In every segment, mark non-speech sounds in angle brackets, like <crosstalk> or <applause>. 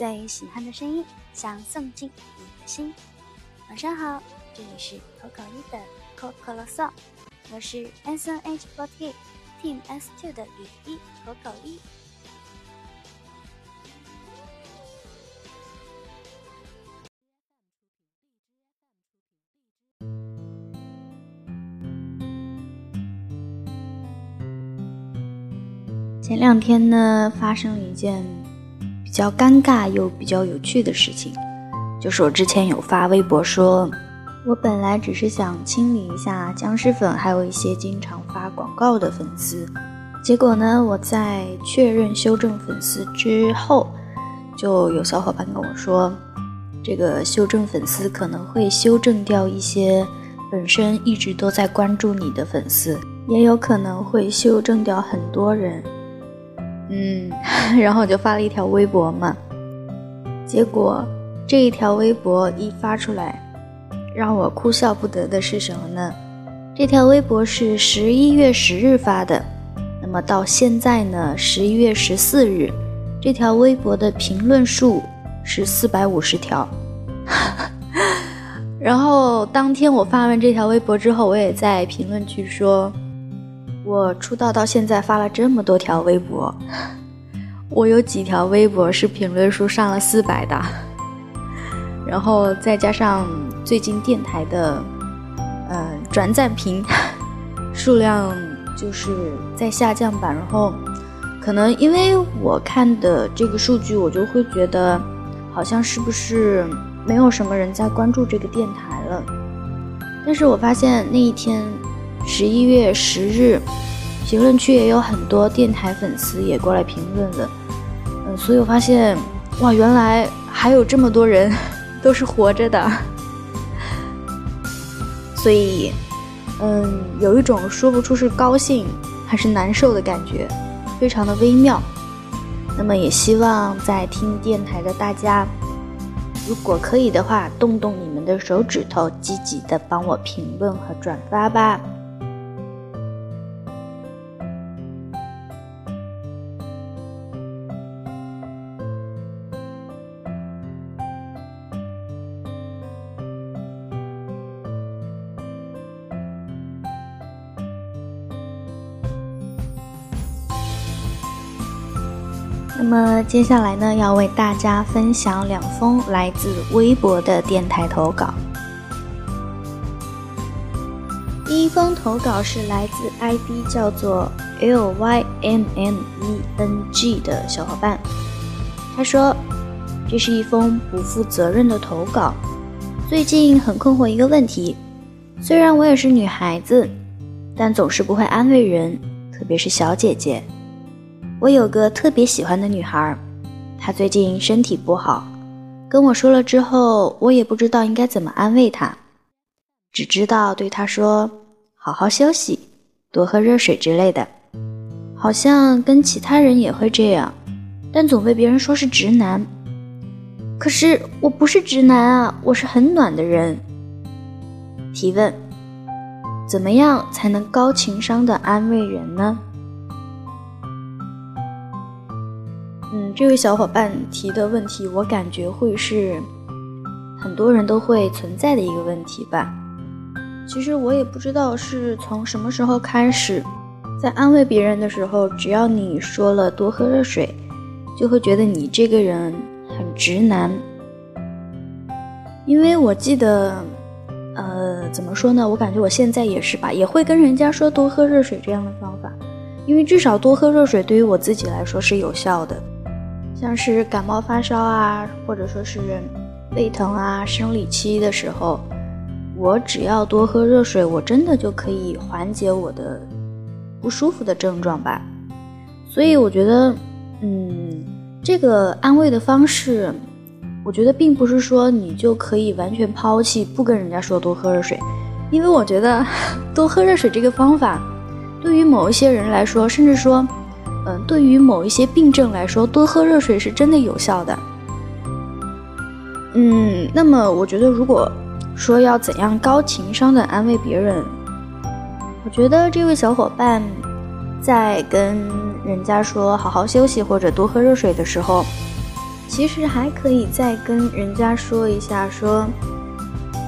最喜欢的声音，想送进你的心。晚上好，这里是口口一的口口啰嗦，我是 S N H forty Team S two 的雨衣口口一。前两天呢，发生了一件比较尴尬又比较有趣的事情，就是我之前有发微博说，我本来只是想清理一下僵尸粉，还有一些经常发广告的粉丝，结果呢，我在确认修正粉丝之后，就有小伙伴跟我说，这个修正粉丝可能会修正掉一些本身一直都在关注你的粉丝，也有可能会修正掉很多人。嗯，<laughs> 然后我就发了一条微博嘛，结果这一条微博一发出来，让我哭笑不得的是什么呢？这条微博是十一月十日发的，那么到现在呢，十一月十四日，这条微博的评论数是四百五十条。<laughs> 然后当天我发完这条微博之后，我也在评论区说。我出道到现在发了这么多条微博，我有几条微博是评论数上了四百的，然后再加上最近电台的，呃转赞评数量就是在下降吧，然后可能因为我看的这个数据，我就会觉得好像是不是没有什么人在关注这个电台了，但是我发现那一天。十一月十日，评论区也有很多电台粉丝也过来评论了，嗯，所以我发现，哇，原来还有这么多人 <laughs> 都是活着的，所以，嗯，有一种说不出是高兴还是难受的感觉，非常的微妙。那么也希望在听电台的大家，如果可以的话，动动你们的手指头，积极的帮我评论和转发吧。那么接下来呢，要为大家分享两封来自微博的电台投稿。第一封投稿是来自 ID 叫做 L Y M M E N G 的小伙伴，他说：“这是一封不负责任的投稿。最近很困惑一个问题，虽然我也是女孩子，但总是不会安慰人，特别是小姐姐。”我有个特别喜欢的女孩，她最近身体不好，跟我说了之后，我也不知道应该怎么安慰她，只知道对她说：“好好休息，多喝热水之类的。”好像跟其他人也会这样，但总被别人说是直男。可是我不是直男啊，我是很暖的人。提问：怎么样才能高情商的安慰人呢？这位小伙伴提的问题，我感觉会是很多人都会存在的一个问题吧。其实我也不知道是从什么时候开始，在安慰别人的时候，只要你说了多喝热水，就会觉得你这个人很直男。因为我记得，呃，怎么说呢？我感觉我现在也是吧，也会跟人家说多喝热水这样的方法，因为至少多喝热水对于我自己来说是有效的。像是感冒发烧啊，或者说是胃疼啊、生理期的时候，我只要多喝热水，我真的就可以缓解我的不舒服的症状吧。所以我觉得，嗯，这个安慰的方式，我觉得并不是说你就可以完全抛弃，不跟人家说多喝热水，因为我觉得 <laughs> 多喝热水这个方法，对于某一些人来说，甚至说。嗯，对于某一些病症来说，多喝热水是真的有效的。嗯，那么我觉得，如果说要怎样高情商的安慰别人，我觉得这位小伙伴在跟人家说好好休息或者多喝热水的时候，其实还可以再跟人家说一下，说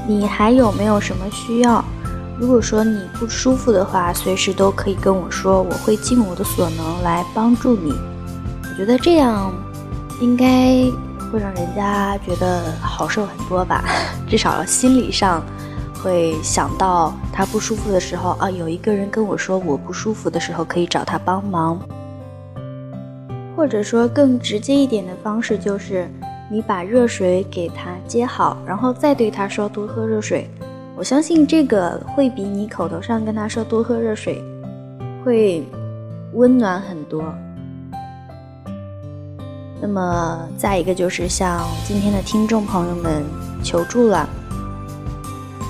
你还有没有什么需要？如果说你不舒服的话，随时都可以跟我说，我会尽我的所能来帮助你。我觉得这样应该会让人家觉得好受很多吧，<laughs> 至少心理上会想到他不舒服的时候啊，有一个人跟我说我不舒服的时候可以找他帮忙。或者说更直接一点的方式就是，你把热水给他接好，然后再对他说多喝热水。我相信这个会比你口头上跟他说多喝热水，会温暖很多。那么再一个就是向今天的听众朋友们求助了，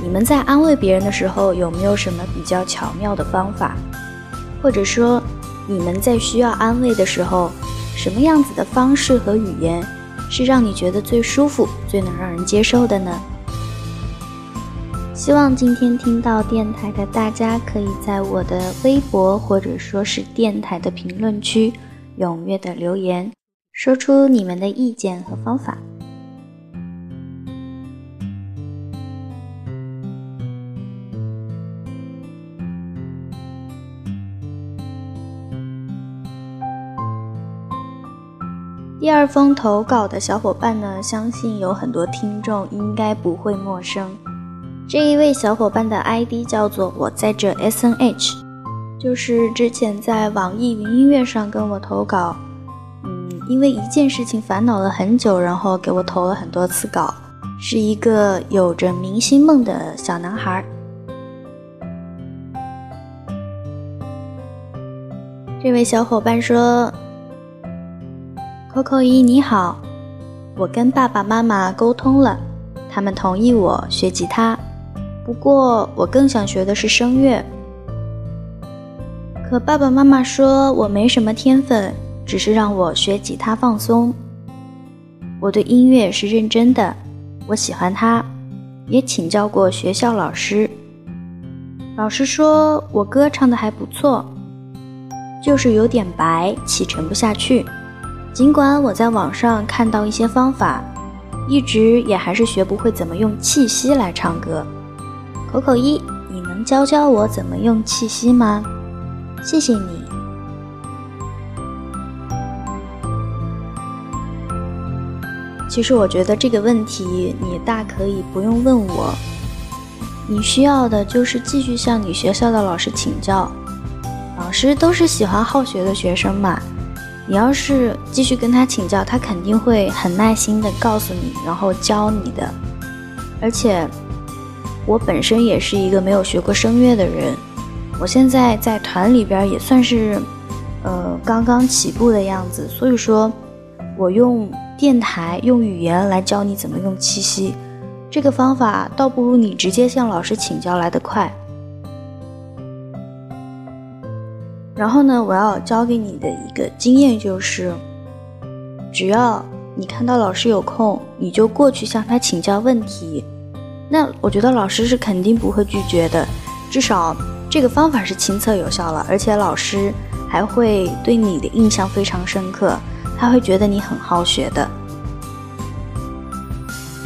你们在安慰别人的时候有没有什么比较巧妙的方法？或者说你们在需要安慰的时候？什么样子的方式和语言是让你觉得最舒服、最能让人接受的呢？希望今天听到电台的大家，可以在我的微博或者说是电台的评论区踊跃的留言，说出你们的意见和方法。第二封投稿的小伙伴呢，相信有很多听众应该不会陌生。这一位小伙伴的 ID 叫做我在这 SNH，就是之前在网易云音乐上跟我投稿，嗯，因为一件事情烦恼了很久，然后给我投了很多次稿，是一个有着明星梦的小男孩。这位小伙伴说。Coco 一你好，我跟爸爸妈妈沟通了，他们同意我学吉他。不过我更想学的是声乐。可爸爸妈妈说我没什么天分，只是让我学吉他放松。我对音乐是认真的，我喜欢它，也请教过学校老师。老师说我歌唱的还不错，就是有点白，气沉不下去。尽管我在网上看到一些方法，一直也还是学不会怎么用气息来唱歌。口口一，你能教教我怎么用气息吗？谢谢你。其实我觉得这个问题你大可以不用问我，你需要的就是继续向你学校的老师请教，老师都是喜欢好学的学生嘛。你要是继续跟他请教，他肯定会很耐心的告诉你，然后教你的。而且，我本身也是一个没有学过声乐的人，我现在在团里边也算是，呃，刚刚起步的样子。所以说，我用电台用语言来教你怎么用气息，这个方法倒不如你直接向老师请教来得快。然后呢，我要教给你的一个经验就是，只要你看到老师有空，你就过去向他请教问题。那我觉得老师是肯定不会拒绝的，至少这个方法是亲测有效了，而且老师还会对你的印象非常深刻，他会觉得你很好学的。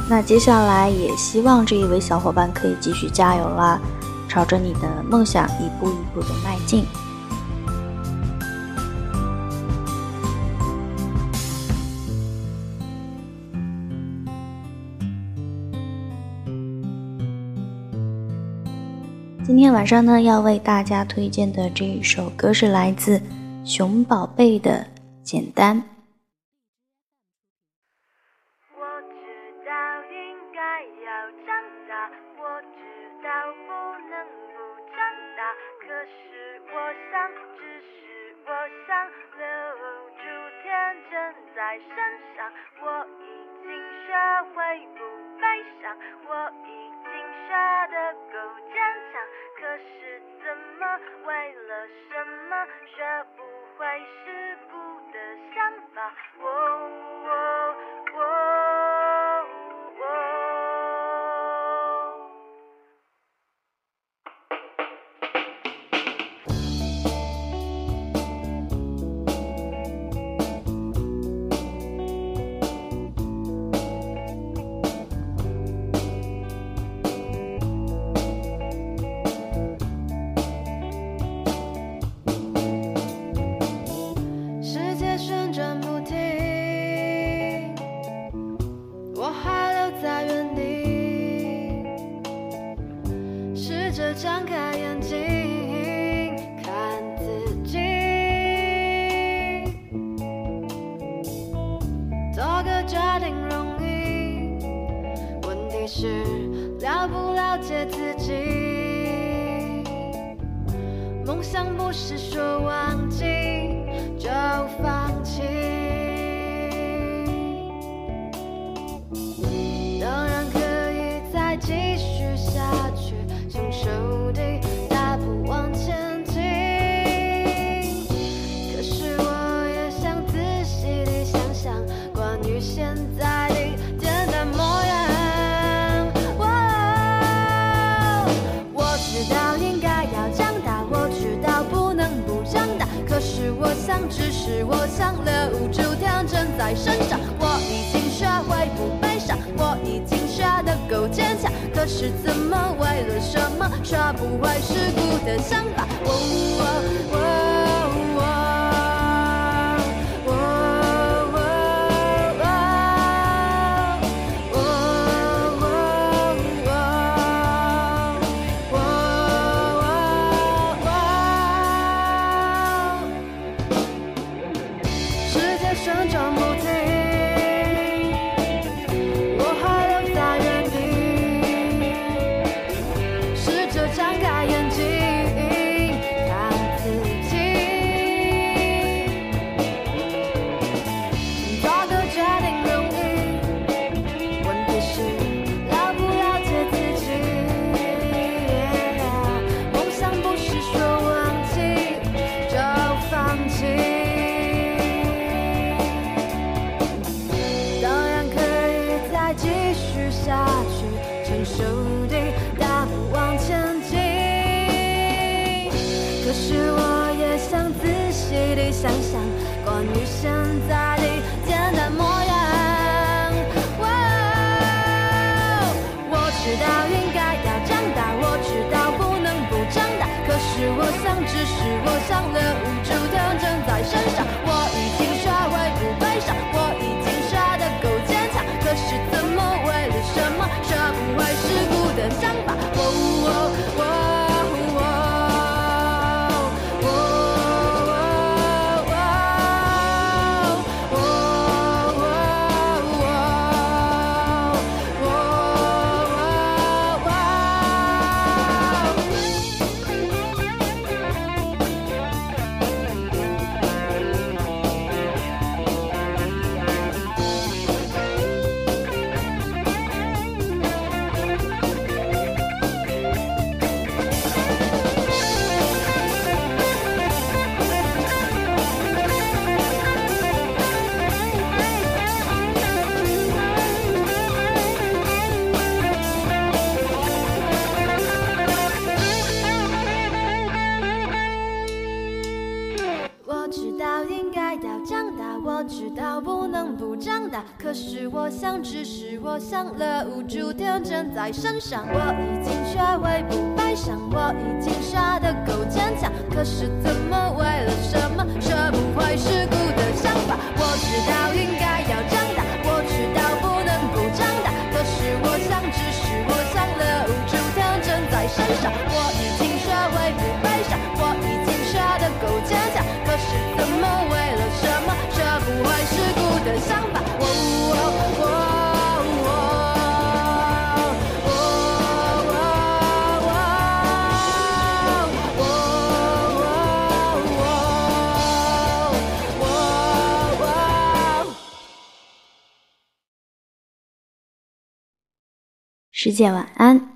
那接下来也希望这一位小伙伴可以继续加油啦，朝着你的梦想一步一步的迈进。今天晚上呢，要为大家推荐的这一首歌是来自熊宝贝的《简单》。我知道应该要长大，我知道不能不长大，可是我想，只是我想留住天真在身上。我已经学会不悲伤，我已经学得。是怎么为了什么学不会世故的想法？是了不了解自己。梦想不是说忘记就放在身上。我已经学会不悲伤，我已经学得够坚强。可是怎么为了什么，学不会世故的想法？哦哦哦下去，成熟的大步往前进。可是我也想仔细地想想关于现在的简单模样。我知道应该要长大，我知道不能不长大。可是我想，只是我想留住天真在身上。我已经学会不悲伤，我我知道应该要长大，我知道不能不长大。可是我想，只是我想留住天真在身上。我已经学会不悲伤，我已经傻得够坚强。可是怎么为了什么，学不会世故的想法？我知道应该要长大，我知道不能不长大。可是我想，只是我想留住天真在身上。我已姐晚安。